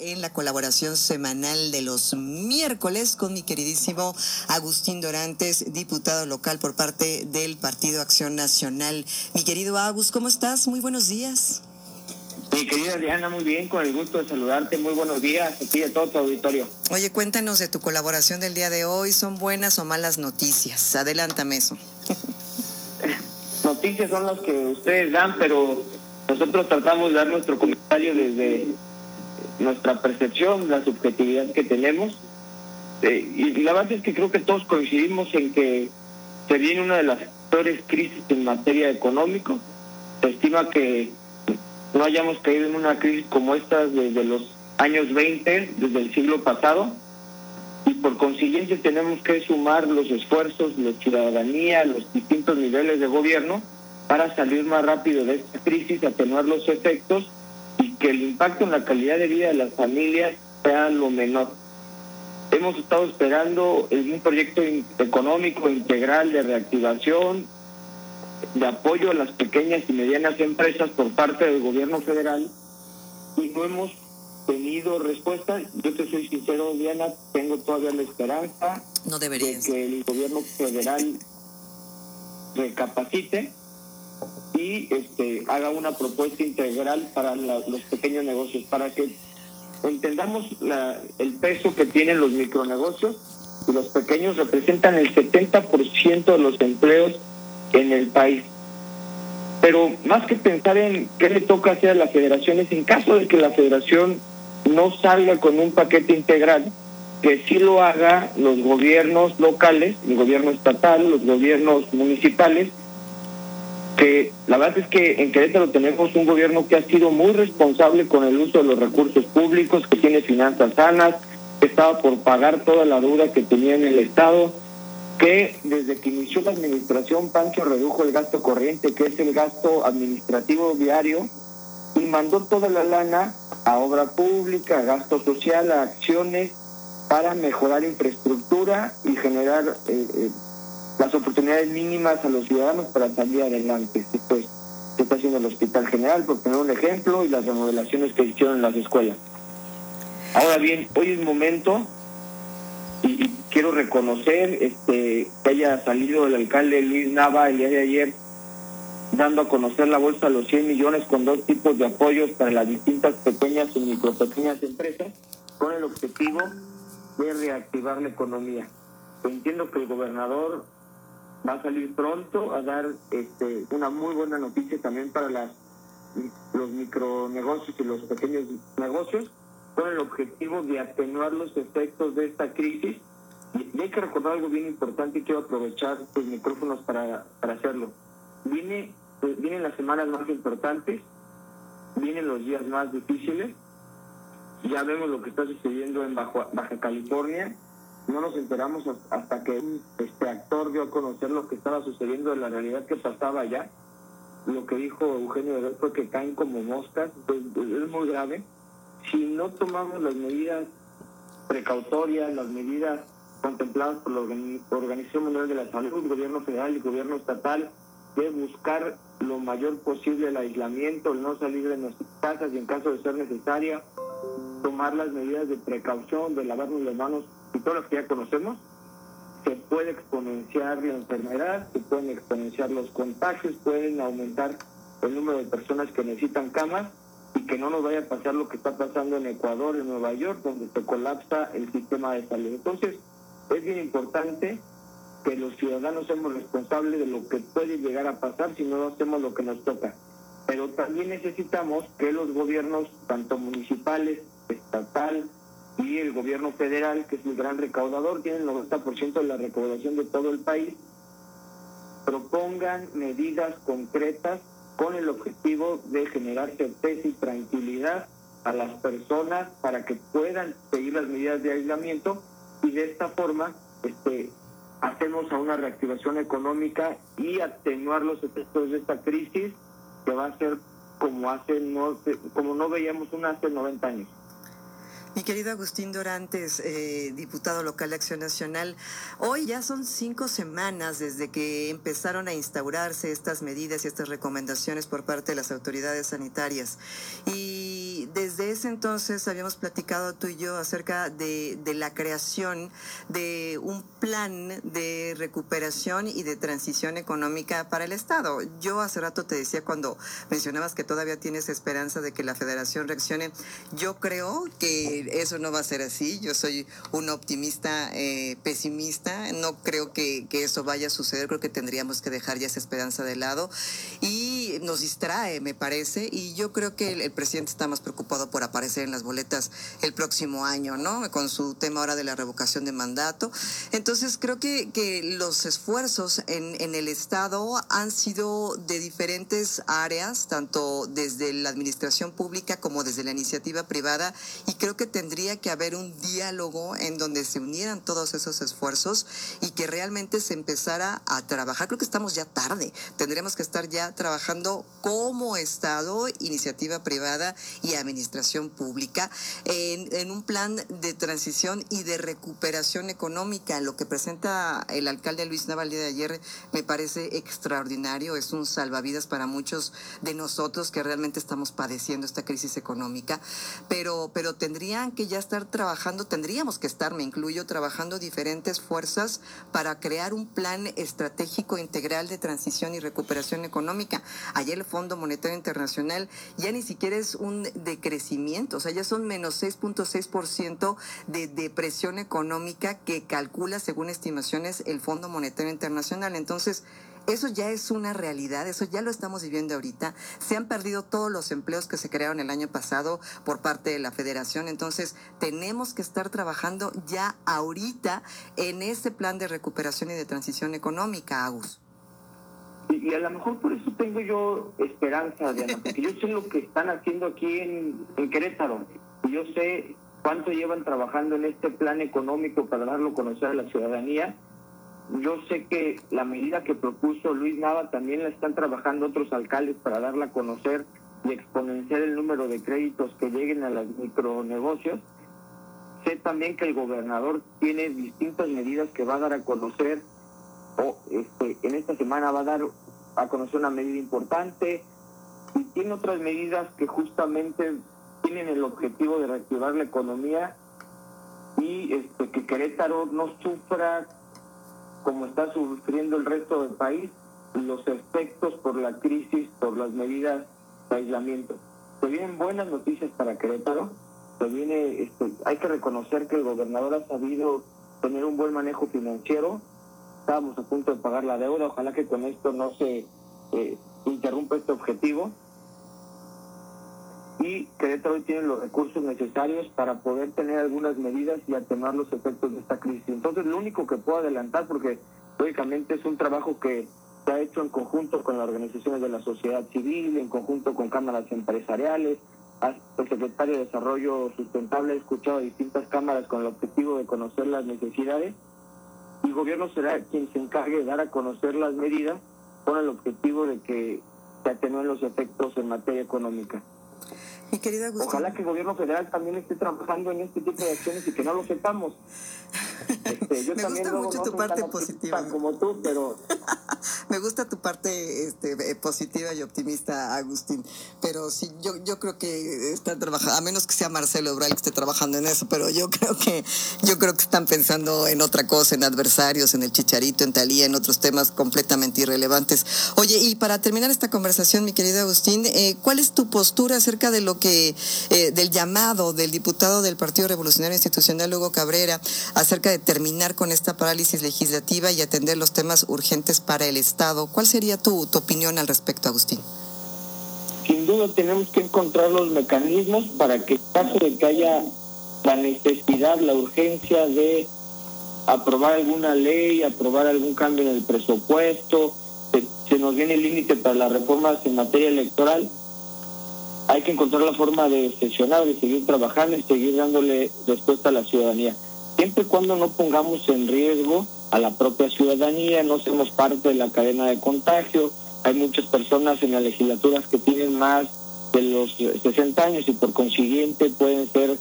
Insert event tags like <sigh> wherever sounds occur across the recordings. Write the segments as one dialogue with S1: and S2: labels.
S1: en la colaboración semanal de los miércoles con mi queridísimo Agustín Dorantes, diputado local por parte del Partido Acción Nacional. Mi querido Agus, ¿cómo estás? Muy buenos días.
S2: Mi querida Diana, muy bien, con el gusto de saludarte. Muy buenos días aquí a todo tu auditorio.
S1: Oye, cuéntanos de tu colaboración del día de hoy. ¿Son buenas o malas noticias? Adelántame eso. <laughs>
S2: noticias son las que ustedes dan, pero nosotros tratamos de dar nuestro comentario desde nuestra percepción, la subjetividad que tenemos. Eh, y la verdad es que creo que todos coincidimos en que se viene una de las peores crisis en materia económica. Se estima que no hayamos caído en una crisis como esta desde los años 20, desde el siglo pasado, y por consiguiente tenemos que sumar los esfuerzos, la ciudadanía, los distintos niveles de gobierno para salir más rápido de esta crisis, atenuar los efectos que el impacto en la calidad de vida de las familias sea lo menor. Hemos estado esperando un proyecto económico integral de reactivación, de apoyo a las pequeñas y medianas empresas por parte del gobierno federal y no hemos tenido respuesta. Yo te soy sincero, Diana, tengo todavía la esperanza
S1: no de
S2: que el gobierno federal recapacite y este haga una propuesta integral para los pequeños negocios, para que entendamos la, el peso que tienen los micronegocios y los pequeños representan el 70% de los empleos en el país. Pero más que pensar en qué le toca hacer a la federación, es en caso de que la federación no salga con un paquete integral, que sí lo haga los gobiernos locales, el gobierno estatal, los gobiernos municipales, que la verdad es que en Querétaro tenemos un gobierno que ha sido muy responsable con el uso de los recursos públicos, que tiene finanzas sanas, que estaba por pagar toda la deuda que tenía en el Estado, que desde que inició la administración Pancho redujo el gasto corriente, que es el gasto administrativo diario, y mandó toda la lana a obra pública, a gasto social, a acciones para mejorar infraestructura y generar eh, eh, las oportunidades mínimas a los ciudadanos para salir adelante. Pues se está haciendo el Hospital General, por poner un ejemplo, y las remodelaciones que hicieron en las escuelas. Ahora bien, hoy es momento y, quiero reconocer este que haya salido el alcalde Luis Nava el día de ayer dando a conocer la bolsa de los 100 millones con dos tipos de apoyos para las distintas pequeñas y micro pequeñas empresas con el objetivo de reactivar la economía. Entiendo que el gobernador va a salir pronto a dar este, una muy buena noticia también para las, los micronegocios y los pequeños negocios con el objetivo de atenuar los efectos de esta crisis. Y hay que recordar algo bien importante y quiero aprovechar tus micrófonos para, para hacerlo. Viene, pues, vienen las semanas más importantes, vienen los días más difíciles. Ya vemos lo que está sucediendo en Baja, Baja California. No nos enteramos hasta que este actor dio a conocer lo que estaba sucediendo en la realidad que pasaba allá. Lo que dijo Eugenio de fue que caen como moscas. Pues, es muy grave si no tomamos las medidas precautorias, las medidas contempladas por la Organización Mundial de la Salud, el gobierno federal y el gobierno estatal, de buscar lo mayor posible el aislamiento, el no salir de nuestras casas y en caso de ser necesaria, tomar las medidas de precaución, de lavarnos las manos y todo lo que ya conocemos, se puede exponenciar la enfermedad, se pueden exponenciar los contagios, pueden aumentar el número de personas que necesitan camas y que no nos vaya a pasar lo que está pasando en Ecuador, en Nueva York, donde se colapsa el sistema de salud. Entonces, es bien importante que los ciudadanos seamos responsables de lo que puede llegar a pasar si no hacemos lo que nos toca. Pero también necesitamos que los gobiernos, tanto municipales, estatal el gobierno federal, que es el gran recaudador, tiene el 90% de la recaudación de todo el país, propongan medidas concretas con el objetivo de generar certeza y tranquilidad a las personas para que puedan seguir las medidas de aislamiento y de esta forma este, hacemos a una reactivación económica y atenuar los efectos de esta crisis que va a ser como hace no, como no veíamos una hace 90 años.
S1: Mi querido Agustín Dorantes, eh, diputado local de Acción Nacional, hoy ya son cinco semanas desde que empezaron a instaurarse estas medidas y estas recomendaciones por parte de las autoridades sanitarias. Y desde ese entonces habíamos platicado tú y yo acerca de, de la creación de un plan de recuperación y de transición económica para el Estado. Yo hace rato te decía cuando mencionabas que todavía tienes esperanza de que la federación reaccione, yo creo que eso no va a ser así, yo soy un optimista eh, pesimista, no creo que, que eso vaya a suceder, creo que tendríamos que dejar ya esa esperanza de lado. Y nos distrae, me parece, y yo creo que el, presidente está más preocupado por aparecer en las boletas el próximo año, ¿no? Con su tema ahora de la revocación de mandato. Entonces, creo que, que los esfuerzos en, en el Estado han sido de diferentes áreas, tanto desde la administración pública como desde la iniciativa privada, y creo que tendría que haber un diálogo en donde se unieran todos esos esfuerzos y que realmente se empezara a trabajar. Creo que estamos ya tarde, tendremos que estar ya trabajando como Estado, iniciativa privada y administración pública en, un plan de transición y de recuperación económica. Lo que presenta el alcalde Luis Naval de ayer me parece extraordinario, es un salvavidas para muchos de nosotros que realmente estamos padeciendo esta crisis económica, pero, pero tendrían que ya estar trabajando, tendríamos que estar, me incluyo, trabajando diferentes fuerzas para crear un plan estratégico integral de transición y recuperación económica. Ayer el Fondo Monetario Internacional ya ni siquiera es un decrecimiento, o sea, ya son menos 6.6% de depresión económica que calcula, según estimaciones, el Fondo Monetario Internacional. Entonces, eso ya es una realidad, eso ya lo estamos viviendo ahorita. Se han perdido todos los empleos que se crearon el año pasado por parte de la federación, entonces tenemos que estar trabajando ya ahorita en ese plan de recuperación y de transición económica, Agus.
S2: Y, a lo mejor por eso tengo yo esperanza, Diana, porque yo sé lo que están haciendo aquí en, Querétaro. Y yo sé cuánto llevan trabajando en este plan económico para darlo a conocer a la ciudadanía yo sé que la medida que propuso Luis Nava también la están trabajando otros alcaldes para darla a conocer y exponenciar el número de créditos que lleguen a los micronegocios. Sé también que el gobernador tiene distintas medidas que va a dar a conocer, o este, en esta semana va a dar a conocer una medida importante, y tiene otras medidas que justamente tienen el objetivo de reactivar la economía y este, que Querétaro no sufra como está sufriendo el resto del país, los efectos por la crisis, por las medidas de aislamiento. Se vienen buenas noticias para Querétaro, se viene, este, hay que reconocer que el gobernador ha sabido tener un buen manejo financiero, estábamos a punto de pagar la deuda, ojalá que con esto no se eh, interrumpa este objetivo y Querétaro tiene los recursos necesarios para poder tener algunas medidas y atenuar los efectos de esta crisis. Entonces, lo único que puedo adelantar, porque lógicamente es un trabajo que se ha hecho en conjunto con las organizaciones de la sociedad civil, en conjunto con cámaras empresariales, el secretario de Desarrollo Sustentable ha escuchado a distintas cámaras con el objetivo de conocer las necesidades el gobierno será quien se encargue de dar a conocer las medidas con el objetivo de que se atenúen los efectos en materia económica.
S1: Mi querida
S2: Ojalá que el gobierno federal también esté trabajando en este tipo de acciones y que no lo sepamos. <laughs>
S1: Este, yo Me gusta mucho tu parte positiva.
S2: Como tú, pero... <laughs> <laughs>
S1: Me gusta tu parte este, eh, positiva y optimista, Agustín. Pero sí, yo, yo creo que están trabajando, a menos que sea Marcelo Obral que esté trabajando en eso, pero yo <laughs> creo que yo creo que están pensando en otra cosa, en adversarios, en el chicharito, en Talía, en otros temas completamente irrelevantes. Oye, y para terminar esta conversación, mi querido Agustín, eh, ¿cuál es tu postura acerca de lo que, eh, del llamado del diputado del Partido Revolucionario Institucional, Hugo Cabrera, acerca de terminar con esta parálisis legislativa y atender los temas urgentes para el Estado. ¿Cuál sería tu, tu opinión al respecto, Agustín?
S2: Sin duda tenemos que encontrar los mecanismos para que en caso de que haya la necesidad, la urgencia de aprobar alguna ley, aprobar algún cambio en el presupuesto, se, se nos viene el límite para las reformas en materia electoral, hay que encontrar la forma de sesionar, de seguir trabajando y seguir dándole respuesta a la ciudadanía siempre y cuando no pongamos en riesgo a la propia ciudadanía, no seamos parte de la cadena de contagio. Hay muchas personas en las legislaturas que tienen más de los 60 años y por consiguiente pueden ser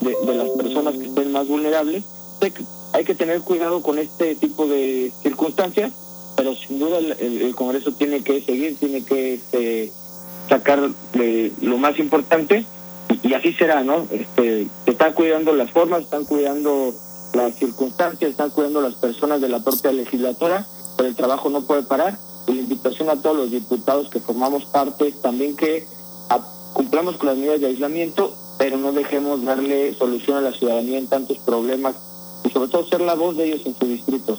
S2: de, las personas que estén más vulnerables. Hay que tener cuidado con este tipo de circunstancias, pero sin duda el, Congreso tiene que seguir, tiene que este, sacar lo más importante y así será, ¿no? Este, se están cuidando las formas, están cuidando las circunstancias, están cuidando las personas de la propia legislatura, pero el trabajo no puede parar. Y la invitación a todos los diputados que formamos parte también que cumplamos con las medidas de aislamiento, pero no dejemos darle solución a la ciudadanía en tantos problemas y sobre todo ser la voz de ellos en su distrito.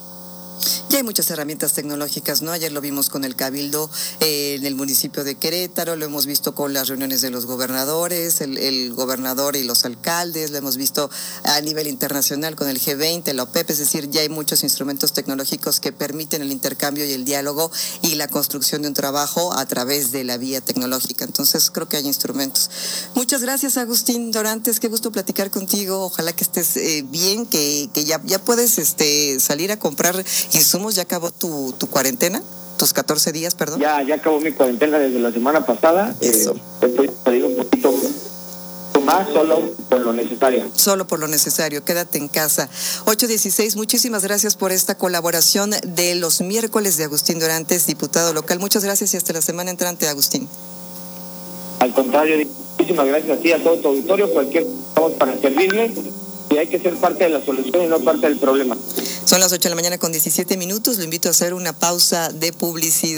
S1: Hay muchas herramientas tecnológicas, ¿no? Ayer lo vimos con el Cabildo eh, en el municipio de Querétaro, lo hemos visto con las reuniones de los gobernadores, el, gobernador y los alcaldes, lo hemos visto a nivel internacional con el G20, la OPEP, es decir, ya hay muchos instrumentos tecnológicos que permiten el intercambio y el diálogo y la construcción de un trabajo a través de la vía tecnológica. Entonces, creo que hay instrumentos. Muchas gracias, Agustín Dorantes, qué gusto platicar contigo. Ojalá que estés eh, bien, que, que ya, ya puedes este, salir a comprar insumos? ¿Ya acabó tu, tu cuarentena? ¿Tus 14 días, perdón?
S2: Ya, ya acabó mi cuarentena desde la semana pasada. Eh, Eso. estoy pedido un poquito más, solo por lo necesario.
S1: Solo por lo necesario, quédate en casa. 816, muchísimas gracias por esta colaboración de los miércoles de Agustín Dorantes, diputado local. Muchas gracias y hasta la semana entrante, Agustín.
S2: Al contrario, muchísimas gracias a ti, a todo tu auditorio. Cualquier cosa para servirle y hay que ser parte de la solución y no parte del problema.
S1: Son las 8 de la mañana con 17 minutos. Lo invito a hacer una pausa de publicidad.